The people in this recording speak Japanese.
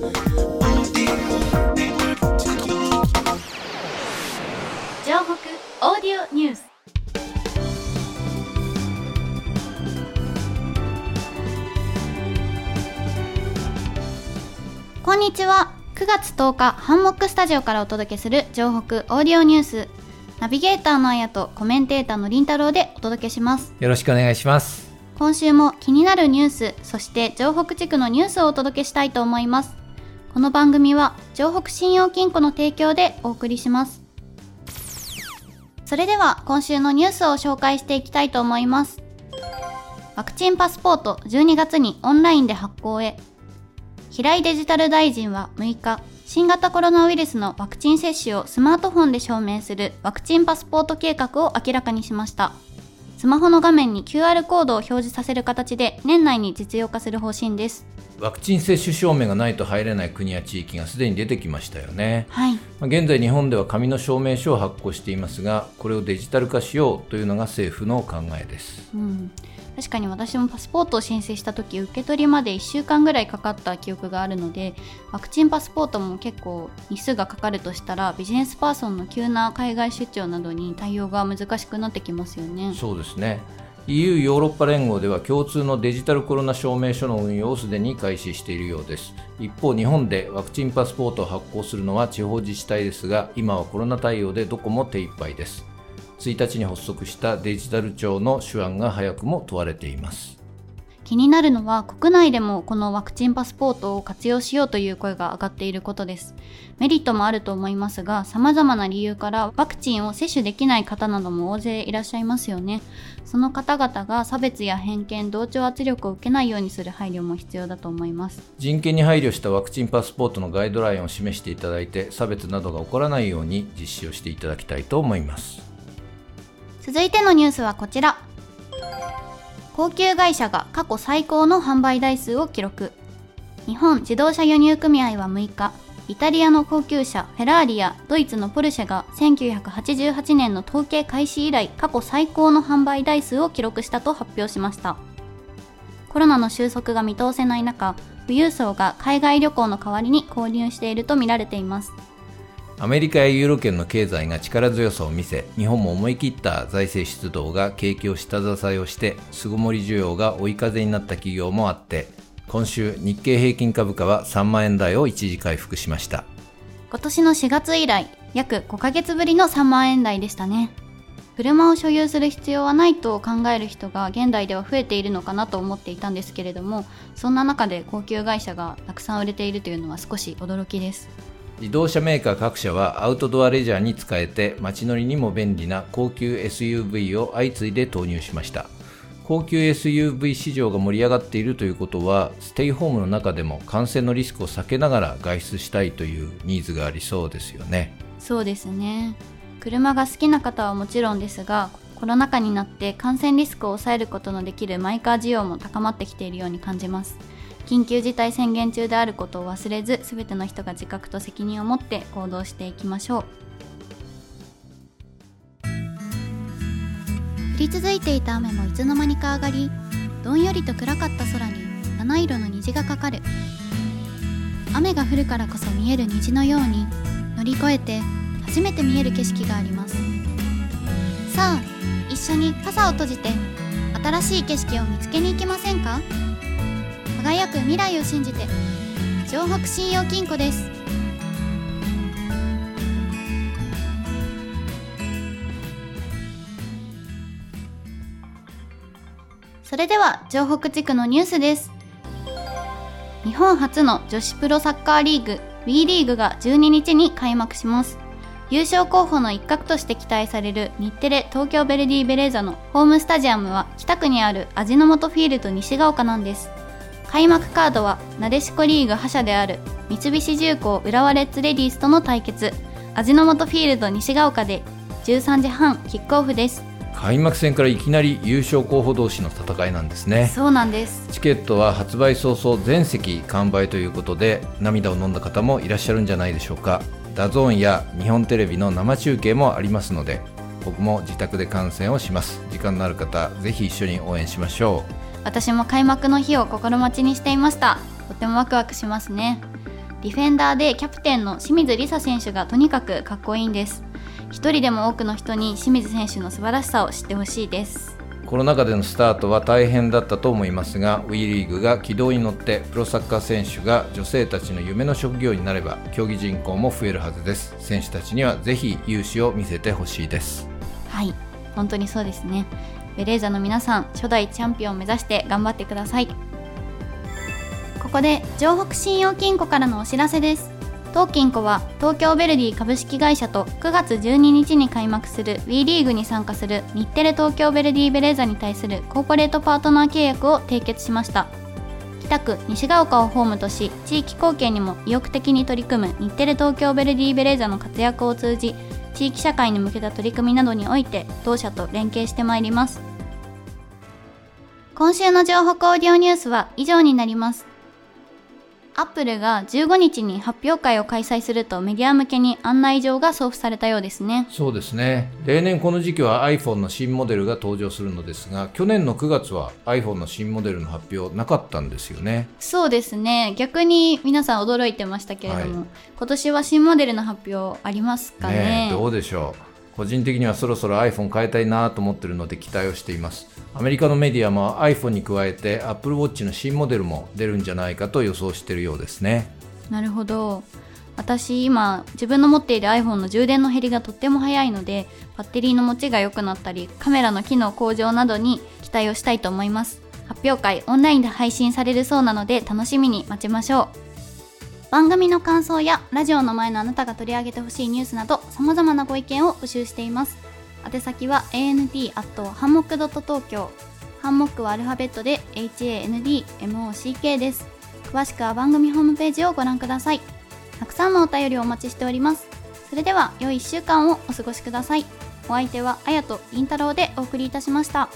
オーディオニュース。こんにちは。9月10日ハンモックスタジオからお届けする城北オーディオニュース。ナビゲーターのあやとコメンテーターのりんたろうでお届けします。よろしくお願いします。今週も気になるニュースそして城北地区のニュースをお届けしたいと思いますこの番組は城北信用金庫の提供でお送りします。それでは今週のニュースを紹介していきたいと思います。ワクチンパスポート12月にオンラインで発行へ。平井デジタル大臣は6日新型コロナウイルスのワクチン接種をスマートフォンで証明するワクチンパスポート計画を明らかにしました。スマホの画面に QR コードを表示させる形で年内に実用化する方針です。ワクチン接種証明がないと入れない国や地域がすでに出てきましたよね、はい。まあ現在日本では紙の証明書を発行していますがこれをデジタル化しようというのが政府の考えです。うん、確かに私もパスポートを申請した時受け取りまで1週間ぐらいかかった記憶があるのでワクチンパスポートも結構日数がかかるとしたらビジネスパーソンの急な海外出張などに対応が難しくなってきますよね。そうですね EU ヨーロッパ連合では共通のデジタルコロナ証明書の運用をすでに開始しているようです。一方日本でワクチンパスポートを発行するのは地方自治体ですが今はコロナ対応でどこも手一杯です。1日に発足したデジタル庁の手腕が早くも問われています。気になるのは国内でもこのワクチンパスポートを活用しようという声が上がっていることです。メリットもあると思いますが様々な理由からワクチンを接種できない方なども大勢いらっしゃいますよね。その方々が差別や偏見同調圧力を受けないようにする配慮も必要だと思います。人権に配慮したワクチンパスポートのガイドラインを示していただいて差別などが起こらないように実施をしていただきたいと思います。続いてのニュースはこちら高級会社が過去最高の販売台数を記録。日本自動車輸入組合は6日イタリアの高級車フェラーリやドイツのポルシェが1988年の統計開始以来過去最高の販売台数を記録したと発表しました。コロナの収束が見通せない中富裕層が海外旅行の代わりに購入しているとみられています。アメリカやユーロ圏の経済が力強さを見せ日本も思い切った財政出動が景気を下支えをして巣ごもり需要が追い風になった企業もあって今週日経平均株価は3万円台を一時回復しました。今年の4月以来約5ヶ月ぶりの3万円台でしたね。車を所有する必要はないと考える人が現代では増えているのかなと思っていたんですけれどもそんな中で高級会社がたくさん売れているというのは少し驚きです。自動車メーカー各社はアウトドアレジャーに使えて街乗りにも便利な高級 SUV を相次いで投入しました。高級 SUV 市場が盛り上がっているということはステイホームの中でも感染のリスクを避けながら外出したいというニーズがありそうですよね。そうですね。車が好きな方はもちろんですがコロナ禍になって感染リスクを抑えることのできるマイカー需要も高まってきているように感じます。緊急事態宣言中であることを忘れず全ての人が自覚と責任を持って行動していきましょう。降り続いていた雨もいつの間にか上がりどんよりと暗かった空に七色の虹がかかる。雨が降るからこそ見える虹のように乗り越えて初めて見える景色があります。さあ一緒に傘を閉じて新しい景色を見つけに行きませんか？輝く未来を信じて。城北信用金庫です。それでは城北地区のニュースです。日本初の女子プロサッカーリーグ WE リーグが12日に開幕します。優勝候補の一角として期待される日テレ東京ヴェルディベレーザのホームスタジアムは北区にある味の素フィールド西が丘なんです。開幕カードはなでしこリーグ覇者である三菱重工浦和レッズレディースとの対決。味の素フィールド西が丘で13時半キックオフです。開幕戦からいきなり優勝候補同士の戦いなんですね。そうなんです。チケットは発売早々全席完売ということで涙を飲んだ方もいらっしゃるんじゃないでしょうか。 DAZN や日本テレビの生中継もありますので僕も自宅で観戦をします。時間のある方ぜひ一緒に応援しましょ私も開幕の日を心待ちにしていました。とてもワクワクしますね。ディフェンダーでキャプテンの清水梨沙選手がとにかくかっこいいんです。一人でも多くの人に清水選手の素晴らしさを知ってほしいです。コロナ禍でのスタートは大変だったと思いますが WE リーグが軌道に乗ってプロサッカー選手が女性たちの夢の職業になれば競技人口も増えるはずです。選手たちにはぜひ勇姿を見せてほしいです。はい。本当にそうですねベレーザの皆さん初代チャンピオンを目指して頑張ってください。ここで城北信用金庫からのお知らせです。当金庫は東京ヴェルディ株式会社と9月12日に開幕する WE リーグに参加する日テレ東京ヴェルディベレーザに対するコーポレートパートナー契約を締結しました。北区西ヶ丘をホームとし地域貢献にも意欲的に取り組む日テレ東京ヴェルディベレーザの活躍を通じ地域社会に向けた取り組みなどにおいて同社と連携してまいります。今週の情報オーディオニュースは以上になります。アップルが15日に発表会を開催するとメディア向けに案内状が送付されたようですね。そうですね。例年この時期は iPhone の新モデルが登場するのですが去年の9月は iPhone の新モデルの発表なかったんですよね。そうですね。逆に皆さん驚いてましたけれども、はい、今年は新モデルの発表ありますかね？ねどうでしょう個人的にはそろそろ iPhone 変えたいなと思ってるので期待をしています。アメリカのメディアも iPhone に加えて Apple Watch の新モデルも出るんじゃないかと予想しているようですね。なるほど。私今自分の持っている iPhone の充電の減りがとっても早いのでバッテリーの持ちが良くなったりカメラの機能向上などに期待をしたいと思います。発表会オンラインで配信されるそうなので楽しみに待ちましょう。番組の感想やラジオの前のあなたが取り上げてほしいニュースなど様々なご意見を募集しています。宛先は and アットハンモックドット東京ハンモックはアルファベットで HANDMOCK です。詳しくは番組ホームページをご覧ください。たくさんのお便りをお待ちしております。それでは良い1週間をお過ごしください。お相手はあやとりんたろうでお送りいたしました。